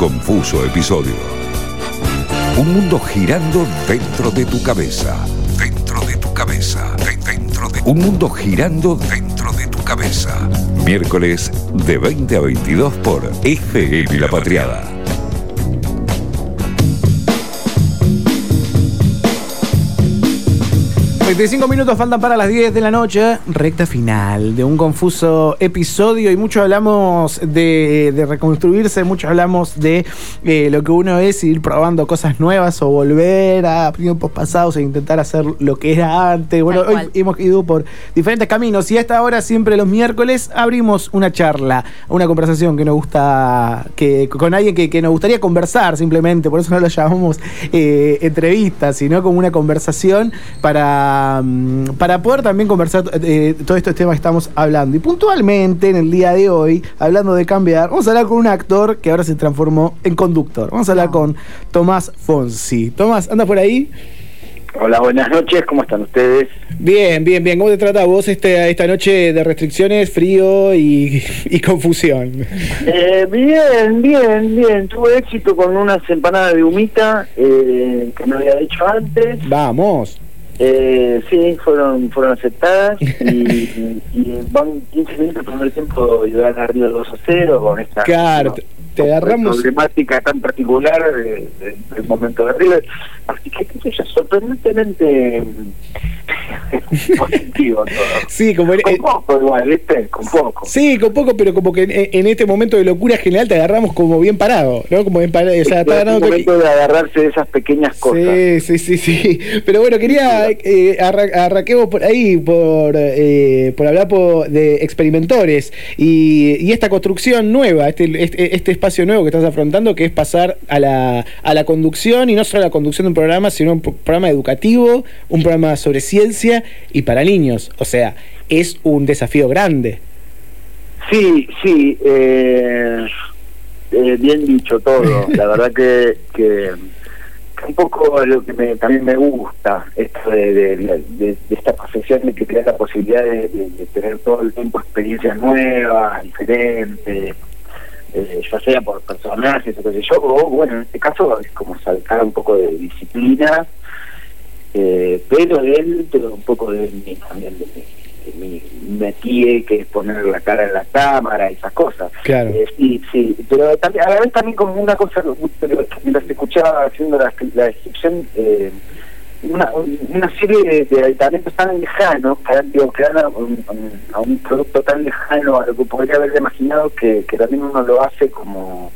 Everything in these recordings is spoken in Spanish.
confuso episodio. Un mundo girando dentro de tu cabeza. Dentro de tu cabeza. Dentro de Un mundo girando dentro de tu cabeza. Miércoles de 20 a 22 por FM La Patriada. 25 minutos faltan para las 10 de la noche, recta final de un confuso episodio y mucho hablamos de, reconstruirse, mucho hablamos de eh, lo que uno es ir probando cosas nuevas o volver a tiempos pasados e intentar hacer lo que era antes. Bueno, hoy hemos ido por diferentes caminos y a esta hora siempre los miércoles abrimos una charla, una conversación que nos gusta, que con alguien que, nos gustaría conversar simplemente, por eso no lo llamamos eh, entrevista, sino como una conversación para Para, poder también conversar eh, todos estos temas que estamos hablando. Y puntualmente en el día de hoy, hablando de cambiar, vamos a hablar con un actor que ahora se transformó en conductor. Vamos a hablar con Tomás Fonsi. Tomás, ¿andas por ahí? Hola, buenas noches, ¿cómo están ustedes? Bien, bien, bien. ¿Cómo te trata vos este, esta noche de restricciones, frío y, confusión? Eh, bien, bien, bien. Tuve éxito con unas empanadas de humita eh, que no había hecho antes. Vamos. Eh, sí, fueron fueron aceptadas y, van 15 minutos el primer tiempo y van arriba del 2 a 0 con esta claro, te agarramos problemática tan particular del momento de River. Así que, qué sé sorprendentemente positivo todo. Sí, como con poco igual, ¿viste? Con poco. Sí, con poco, pero como que en, este momento de locura general te agarramos como bien parado, ¿no? Como bien parado. O sea, está es momento de agarrarse de esas pequeñas cosas. Sí, sí, sí, sí. Pero bueno, quería eh, arranquemos por ahí, por, eh, por hablar de experimentores y, y, esta construcción nueva, este, este, este, espacio nuevo que estás afrontando, que es pasar a la, a la conducción y no solo a la conducción de un programa, sino un programa educativo, un programa sobre ciencia y para niños. O sea, es un desafío grande. Sí, sí, eh, eh, bien dicho todo. La verdad que, que un poco lo que me, también me gusta esto de, esta profesión de que te la posibilidad de, tener todo el tiempo experiencias nuevas, diferentes, eh, ya sea por personajes o qué sé yo, o bueno, en este caso es como saltar un poco de disciplina, eh, pero dentro un poco de mi, también de mi, metí que es poner la cara en la cámara esas cosas. Claro. Eh, sí, sí, pero también, a la vez también como una cosa, mientras escuchaba haciendo la, la descripción, eh, una, una serie de, de talentos tan lejanos que, digo, que dan a un, a un, producto tan lejano a lo que podría haber imaginado que, que también uno lo hace como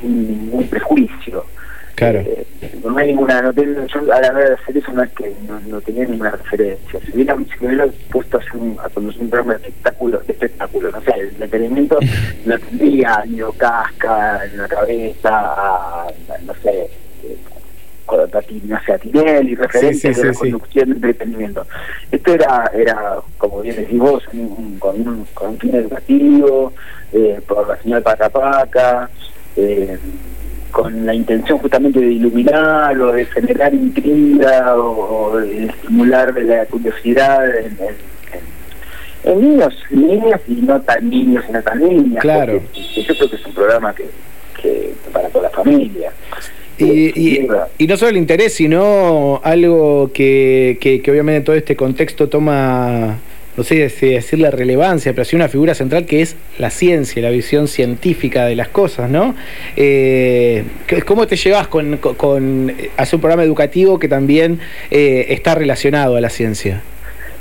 sin ningún prejuicio. Claro. Eh, no hay ninguna, no tengo, yo a la hora de hacer eso no es que no, tenía ninguna referencia. Si hubiera, si hubiera puesto a, hacer un, a conducir un programa de espectáculo, de espectáculo, no sé, el entretenimiento no tendría ni casca en la cabeza, no sé, no sé, a Tinelli, referencias de la conducción de entretenimiento. Esto era, era como bien decís vos, con, un, con un fin educativo, eh, por la señal Pacapaca, eh, con la intención justamente de iluminar o de generar intriga o, de estimular la curiosidad en, en, niños, niñas y no tan niños y no tan niñas. Claro. yo creo que es un programa que, que para toda la familia. Y, y, no solo el interés, sino algo que, que, que obviamente todo este contexto toma no sé si decir la relevancia, pero sí una figura central que es la ciencia, la visión científica de las cosas, ¿no? Eh, ¿Cómo te llevas con, con, hacer un programa educativo que también eh, está relacionado a la ciencia?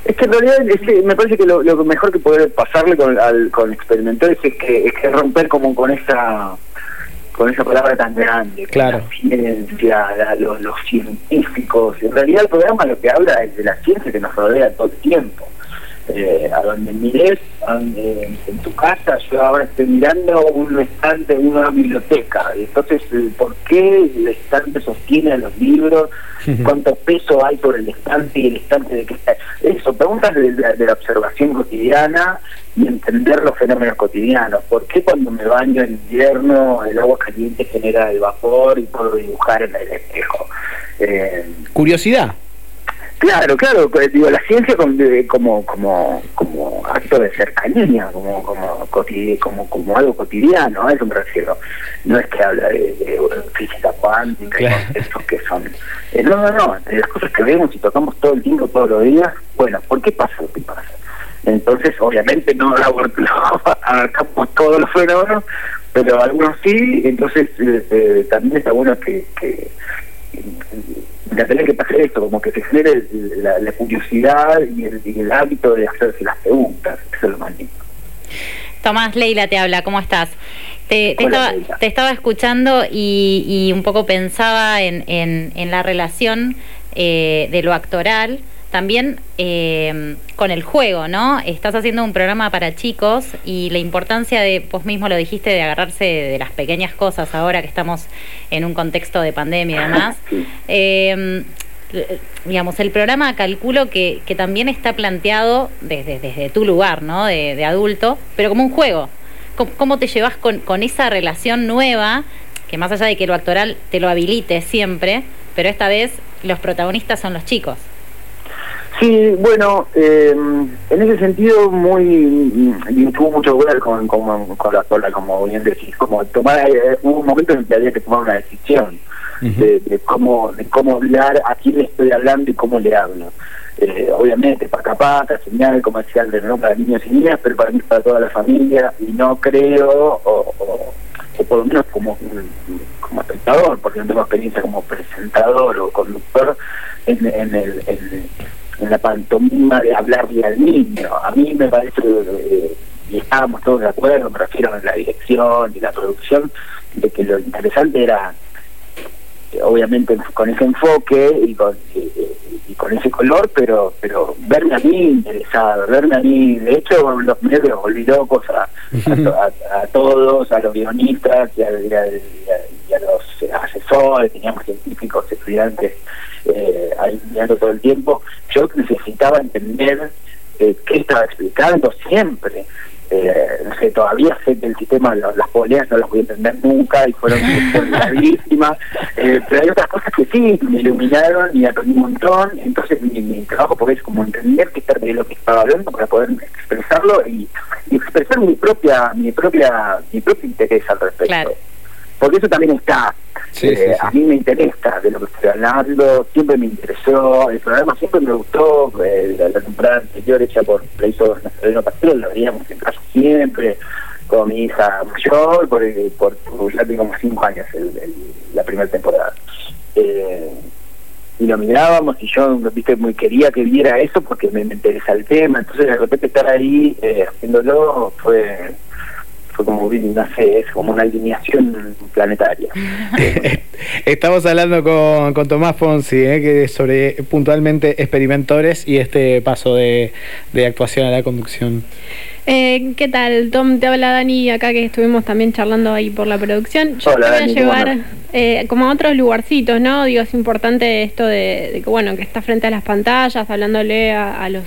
Es que en realidad me parece que lo, mejor que puede pasarle con, al, con experimentales es que, es que romper como con esa con esa palabra tan grande, claro. la ciencia, los, los científicos. En realidad el programa lo que habla es de la ciencia que nos rodea todo el tiempo eh, a donde mires en tu casa, yo ahora estoy mirando un estante, una biblioteca. Entonces, ¿por qué el estante sostiene los libros? ¿Cuánto peso hay por el estante y el estante de qué está? Eso, preguntas de, la observación cotidiana y entender los fenómenos cotidianos. ¿Por qué cuando me baño en invierno el agua caliente genera el vapor y puedo dibujar en el espejo? Eh, Curiosidad. Claro, claro, pues, digo, la ciencia como, como, como, acto de cercanía, como, como, como, como algo cotidiano, a eso me refiero. No es que habla de, física cuántica y conceptos que son... Eh, no, no, no, de las cosas que vemos y tocamos todo el tiempo, todos los días, bueno, ¿por qué pasa lo que pasa? Entonces, obviamente no abarcamos todos los fenómenos, pero algunos sí, entonces eh, eh, también está bueno que, que la tener que pasar esto, como que se genere la, curiosidad y el, hábito de hacerse las preguntas, eso es lo más lindo. Tomás, Leila te habla, ¿cómo estás? Te, estaba, escuchando y, un poco pensaba en, en, la relación eh, de lo actoral también eh, con el juego, ¿no? Estás haciendo un programa para chicos y la importancia de, vos mismo lo dijiste, de agarrarse de, las pequeñas cosas ahora que estamos en un contexto de pandemia y demás. Eh, digamos, el programa calculo que, que también está planteado desde, desde tu lugar, ¿no? De, adulto, pero como un juego. ¿Cómo, te llevas con, con esa relación nueva, que más allá de que lo actoral te lo habilite siempre, pero esta vez los protagonistas son los chicos? Sí, bueno, eh, en ese sentido muy y tuvo mucho que ver con, con, con la sola, como bien decís, como tomar eh, hubo un momento en que había que tomar una decisión de, cómo de cómo hablar, a quién le estoy hablando y cómo le hablo. Eh, obviamente, paca paca, señal comercial de no para niños y niñas, pero para mí para toda la familia, y no creo, o, o, por lo menos como, como espectador, porque no tengo experiencia como presentador o conductor en, en el... En, en la pantomima de hablarle al niño. A mí me parece, eh, y estábamos todos de acuerdo, me refiero a la dirección y la producción, de que lo interesante era, eh, obviamente con ese enfoque y con, eh, y con ese color, pero pero verme a mí interesado, verme a mí, de hecho los medios volví locos a, a, todos, a los guionistas y a, y a los asesores, teníamos científicos, estudiantes eh, ahí mirando todo el tiempo, yo necesitaba entender eh, qué estaba explicando siempre. Eh, no sé, todavía sé que el sistema, las poleas no las voy a entender nunca y fueron gravísimas, eh, pero hay otras cosas que sí, me iluminaron y aprendí un montón, entonces mi, trabajo porque es como entender qué de lo que estaba hablando para poder expresarlo y, expresar mi propia mi propia mi propio interés al respecto porque eso también está. Eh, a mí me interesa de lo que estoy hablando, siempre me interesó, el programa siempre me gustó, eh, la, temporada anterior hecha por la hizo Nazareno Pastor, lo veíamos en casa siempre, con mi hija mayor, por, por, ya tengo como cinco años la primera temporada. Eh, y lo mirábamos y yo viste muy quería que viera eso porque me, me interesa el tema, entonces de repente estar ahí haciéndolo fue fue como, no sé, es como una alineación planetaria. Estamos hablando con, con Tomás Fonsi, ¿eh? que sobre puntualmente experimentores y este paso de, de actuación a la conducción. Eh, ¿Qué tal, Tom? Te habla Dani acá que estuvimos también charlando ahí por la producción. Yo te voy a llevar eh, como a otros lugarcitos, ¿no? Digo, es importante esto de, que, bueno, que está frente a las pantallas, hablándole a, los,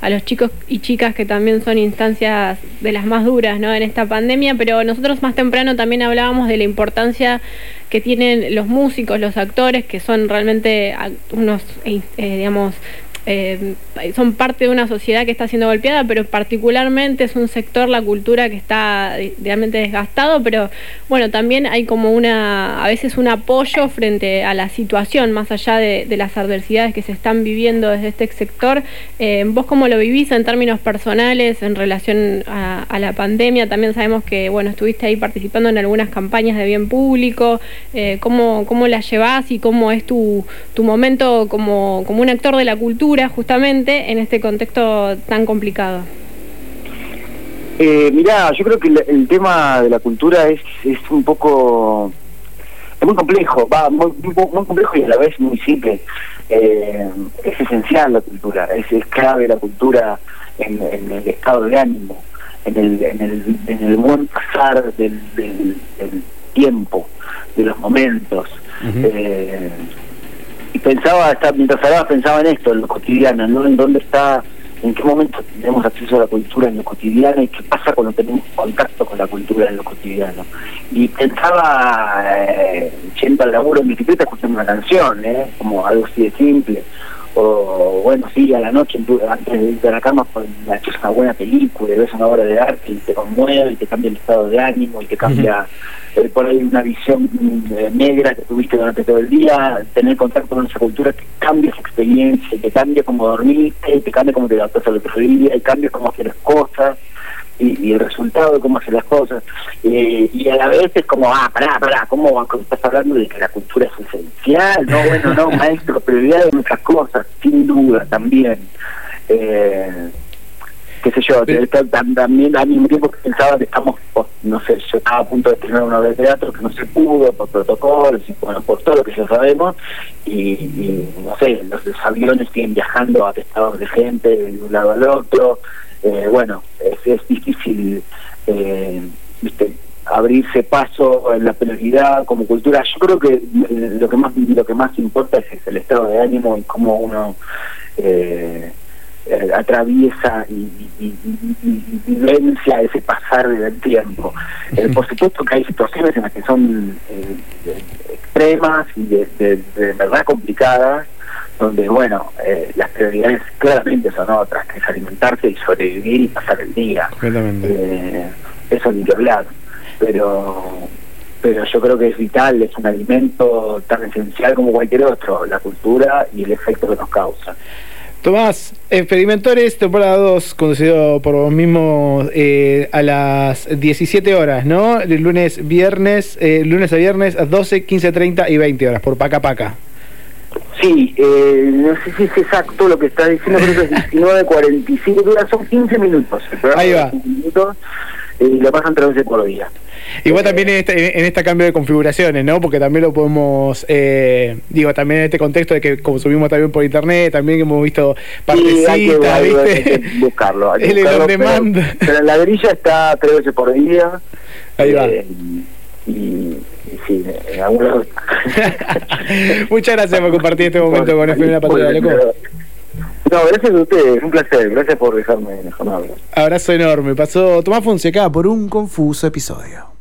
a los chicos y chicas que también son instancias de las más duras, ¿no? En esta pandemia, pero nosotros más temprano también hablábamos de la importancia que tienen los músicos, los actores, que son realmente unos, eh, digamos, eh, son parte de una sociedad que está siendo golpeada, pero particularmente es un sector, la cultura, que está realmente desgastado, pero bueno, también hay como una, a veces un apoyo frente a la situación, más allá de, las adversidades que se están viviendo desde este sector. Eh, ¿Vos cómo lo vivís en términos personales en relación a, la pandemia? También sabemos que, bueno, estuviste ahí participando en algunas campañas de bien público. Eh, ¿cómo, ¿Cómo la llevás y cómo es tu, tu momento como, como un actor de la cultura? Justamente en este contexto tan complicado? Eh, mirá, yo creo que el, tema de la cultura es, es un poco es muy complejo, va muy, muy, complejo y a la vez muy simple. Eh, es esencial la cultura, es, es clave la cultura en, el estado de ánimo, en el, en el, en el buen pasar del, del, tiempo, de los momentos y pensaba, mientras hablaba, pensaba en esto, en lo cotidiano, ¿no? En dónde está, en qué momento tenemos acceso a la cultura en lo cotidiano y qué pasa cuando tenemos contacto con la cultura en lo cotidiano. Y pensaba, eh, yendo al laburo en bicicleta, escuchando una canción, ¿eh? Como algo así de simple. O bueno, sí, a la noche antes de irte a la cama pues, es una buena película, ves una obra de arte y te conmueve y te cambia el estado de ánimo y te cambia eh, por ahí una visión eh, negra que tuviste durante todo el día, tener contacto con esa cultura que cambia esa experiencia, que cambia cómo dormiste, que cambia cómo te adaptas al otro día, y cambia cómo haces las cosas y, el resultado de cómo hacer las cosas. Eh, y a la vez es como, ah, pará, pará, ¿cómo estás hablando de que la cultura es esencial? No, bueno, no, maestro, prioridad de muchas cosas, sin duda, también. Eh, qué sé yo, también al mismo tiempo que pensaba que estamos, no sé, yo estaba a punto de tener una obra de teatro que no se pudo por protocolos y bueno, por todo lo que ya sabemos, y, no sé, los, aviones siguen viajando atestados de gente de un lado al otro, eh, bueno, es, es difícil eh, abrirse paso en la prioridad como cultura. Yo creo que eh, lo que más lo que más importa es el estado de ánimo y cómo uno eh, atraviesa y, vivencia ese pasar del tiempo. por supuesto que hay situaciones en las que son extremas y de verdad complicadas donde, bueno, eh, las prioridades claramente son otras, que es alimentarse y sobrevivir y pasar el día. Eh, eso ni que hablar. Pero, pero yo creo que es vital, es un alimento tan esencial como cualquier otro, la cultura y el efecto que nos causa. Tomás, Experimentores, temporada 2, conducido por vos mismo eh, a las 17 horas, ¿no? De lunes, viernes, eh, lunes a viernes a 12, 15, 30 y 20 horas, por Paca Paca. Sí, eh, no sé si es exacto lo que está diciendo, pero es 19.45, dura, son 15 minutos. Ahí va. minutos, y lo pasan tres veces por día. Igual también en este, en este cambio de configuraciones, ¿no? Porque también lo podemos, eh, digo, también en este contexto de que como subimos también por internet, también hemos visto partecitas, sí, hay que, buscarlo. Hay que buscarlo pero, pero, la grilla está tres veces por día. Ahí va. Eh, y sí, en algún lado. Muchas gracias por compartir este momento con FM La loco. No, gracias a ustedes, un placer, gracias por dejarme hablar. Abrazo enorme. Pasó Tomás Fonseca por un confuso episodio.